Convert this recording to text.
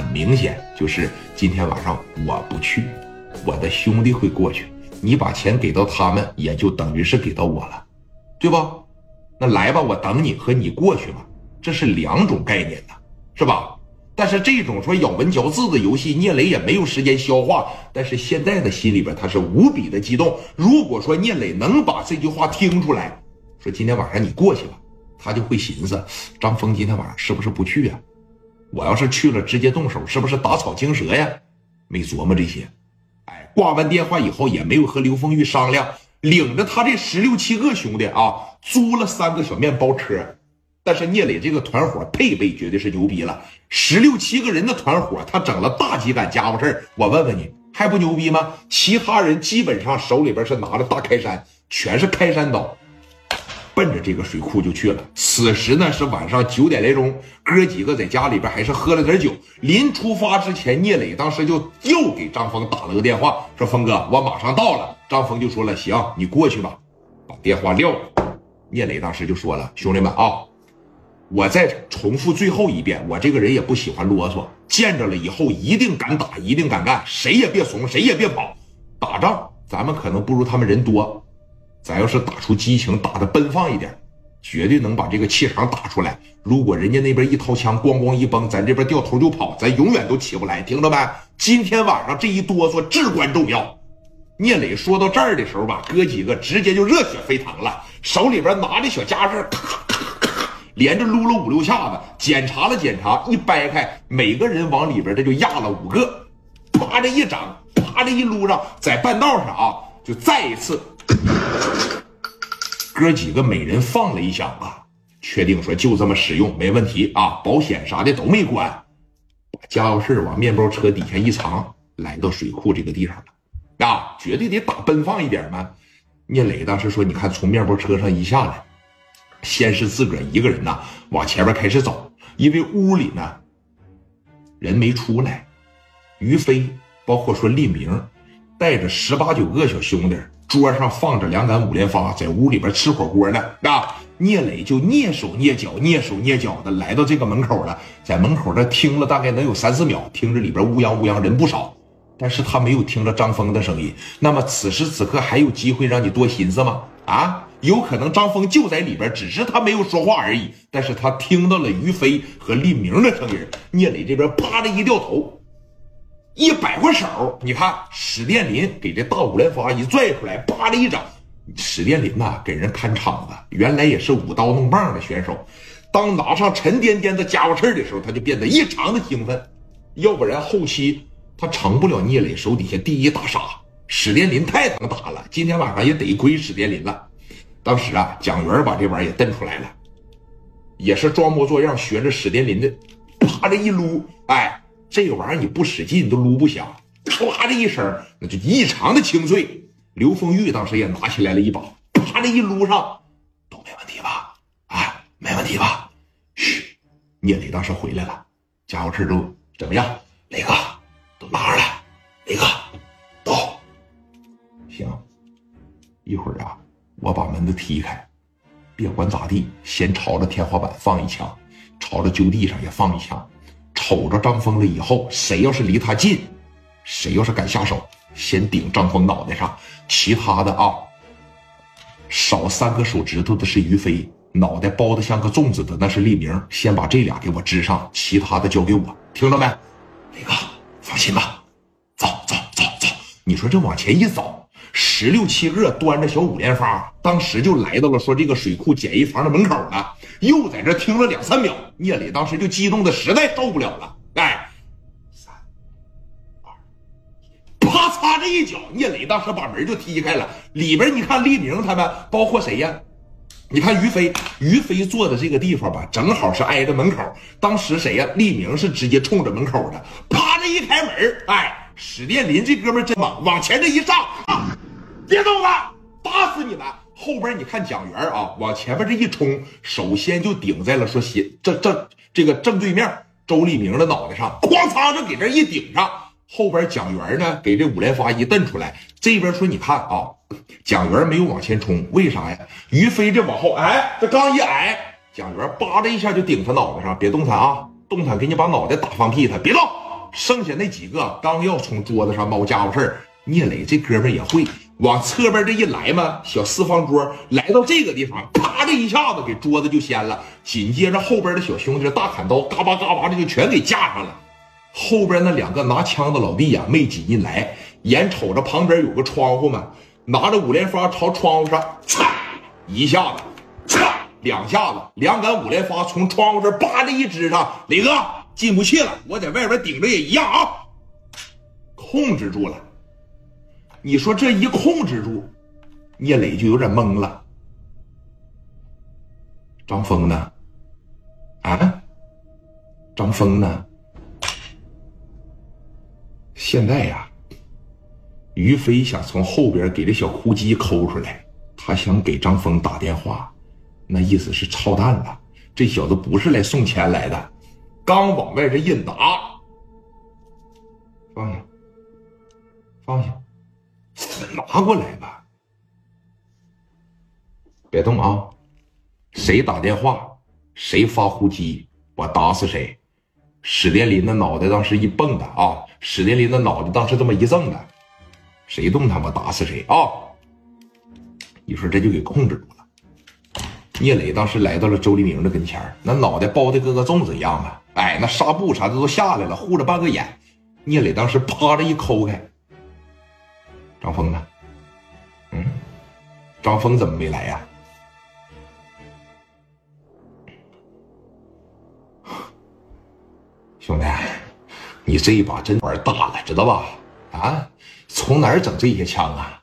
很明显就是今天晚上我不去，我的兄弟会过去，你把钱给到他们，也就等于是给到我了，对吧？那来吧，我等你和你过去吧，这是两种概念呢，是吧？但是这种说咬文嚼字的游戏，聂磊也没有时间消化。但是现在的心里边他是无比的激动。如果说聂磊能把这句话听出来，说今天晚上你过去吧，他就会寻思张峰今天晚上是不是不去呀？我要是去了，直接动手，是不是打草惊蛇呀？没琢磨这些。哎，挂完电话以后也没有和刘凤玉商量，领着他这十六七个兄弟啊，租了三个小面包车。但是聂磊这个团伙配备绝对是牛逼了，十六七个人的团伙，他整了大几杆家伙事我问问你，还不牛逼吗？其他人基本上手里边是拿着大开山，全是开山刀，奔着这个水库就去了。此时呢是晚上九点来钟，哥几个在家里边还是喝了点酒。临出发之前，聂磊当时就又给张峰打了个电话，说：“峰哥，我马上到了。”张峰就说了：“行，你过去吧。”把电话撂了。聂磊当时就说了：“兄弟们啊！”我再重复最后一遍，我这个人也不喜欢啰嗦，见着了以后一定敢打，一定敢干，谁也别怂，谁也别跑。打仗咱们可能不如他们人多，咱要是打出激情，打的奔放一点，绝对能把这个气场打出来。如果人家那边一掏枪，咣咣一崩，咱这边掉头就跑，咱永远都起不来。听着没？今天晚上这一哆嗦至关重要。聂磊说到这儿的时候吧，哥几个直接就热血沸腾了，手里边拿着小家伙咔咔咔。连着撸了五六下子，检查了检查，一掰开，每个人往里边这就压了五个，啪的一掌，啪的一撸上，在半道上啊，就再一次，哥几个每人放了一响啊，确定说就这么使用没问题啊，保险啥的都没关，把家伙事往面包车底下一藏，来到水库这个地方了，啊，绝对得打奔放一点嘛。聂磊当时说，你看从面包车上一下来。先是自个儿一个人呐，往前面开始走，因为屋里呢人没出来。于飞，包括说立明，带着十八九个小兄弟，桌上放着两杆五连发，在屋里边吃火锅呢。啊，聂磊就蹑手蹑脚、蹑手蹑脚的来到这个门口了，在门口这听了大概能有三四秒，听着里边乌泱乌泱人不少，但是他没有听着张峰的声音。那么此时此刻还有机会让你多寻思吗？啊？有可能张峰就在里边，只是他没有说话而已。但是他听到了于飞和立明的声音。聂磊这边啪的一掉头，一摆过手，你看史殿林给这大五连发一拽出来，啪的一掌。史殿林呐，给人看场子，原来也是舞刀弄棒的选手。当拿上沉甸甸的家伙事的时候，他就变得异常的兴奋。要不然后期他成不了聂磊手底下第一大杀。史殿林太能打了，今天晚上也得亏史殿林了。当时啊，蒋元把这玩意儿也瞪出来了，也是装模作样学着史殿林的，啪的一撸，哎，这个玩意儿你不使劲都撸不响，唰的一声，那就异常的清脆。刘丰玉当时也拿起来了一把，啪的一撸上，都没问题吧？啊，没问题吧？嘘，聂磊当时回来了，家伙事都怎么样？磊哥都拿上来，磊哥，都行，一会儿啊。我把门子踢开，别管咋地，先朝着天花板放一枪，朝着就地上也放一枪，瞅着张峰了以后，谁要是离他近，谁要是敢下手，先顶张峰脑袋上。其他的啊，少三个手指头的是于飞，脑袋包的像个粽子的那是立明，先把这俩给我支上，其他的交给我，听着没？李哥，放心吧，走走走走，你说这往前一走。十六七个端着小五连发，当时就来到了说这个水库简易房的门口了，又在这听了两三秒。聂磊当时就激动的实在受不了了，哎，三二一啪嚓这一脚，聂磊当时把门就踢开了。里边你看，立明他们，包括谁呀？你看于飞，于飞坐的这个地方吧，正好是挨着门口。当时谁呀？立明是直接冲着门口的，啪的一开门，哎，史殿林这哥们真猛，往前这一上。别动了，打死你们！后边你看蒋元啊，往前面这一冲，首先就顶在了说斜这这这个正对面周立明的脑袋上，哐嚓就给这一顶上。后边蒋元呢，给这五连发一蹬出来。这边说你看啊，蒋元没有往前冲，为啥呀？于飞这往后，哎，这刚一挨，蒋元叭的一下就顶他脑袋上，别动弹啊，动弹给你把脑袋打放屁！他别动，剩下那几个刚要从桌子上猫家伙事儿，聂磊这哥们也会往侧边这一来嘛，小四方桌来到这个地方，啪的一下子给桌子就掀了，紧接着后边的小兄弟大砍刀嘎巴嘎巴的就全给架上了。后边那两个拿枪的老弟呀，没挤进来，眼瞅着旁边有个窗户嘛，拿着五连发朝窗户上嚓一下子，嚓两下子，两杆五连发从窗户这叭的一支上，磊哥。进不去了，我在外边顶着也一样啊！控制住了，你说这一控制住，聂磊就有点懵了。张峰呢？啊？张峰呢？现在呀，于飞想从后边给这小哭鸡抠出来，他想给张峰打电话，那意思是操蛋了，这小子不是来送钱来的。刚往外这一拿，放下，放下，拿过来吧，别动啊！谁打电话，谁发呼机，我打死谁！史殿林的脑袋当时一蹦的啊，史殿林的脑袋当时这么一挣的，谁动他，我打死谁啊！你说这就给控制住了。聂磊当时来到了周黎明的跟前那脑袋包的跟个粽子一样啊。哎，那纱布啥的都下来了，护着半个眼。聂磊当时啪着一抠开，张峰呢？嗯，张峰怎么没来呀？兄弟，你这一把真玩大了，知道吧？啊，从哪儿整这些枪啊？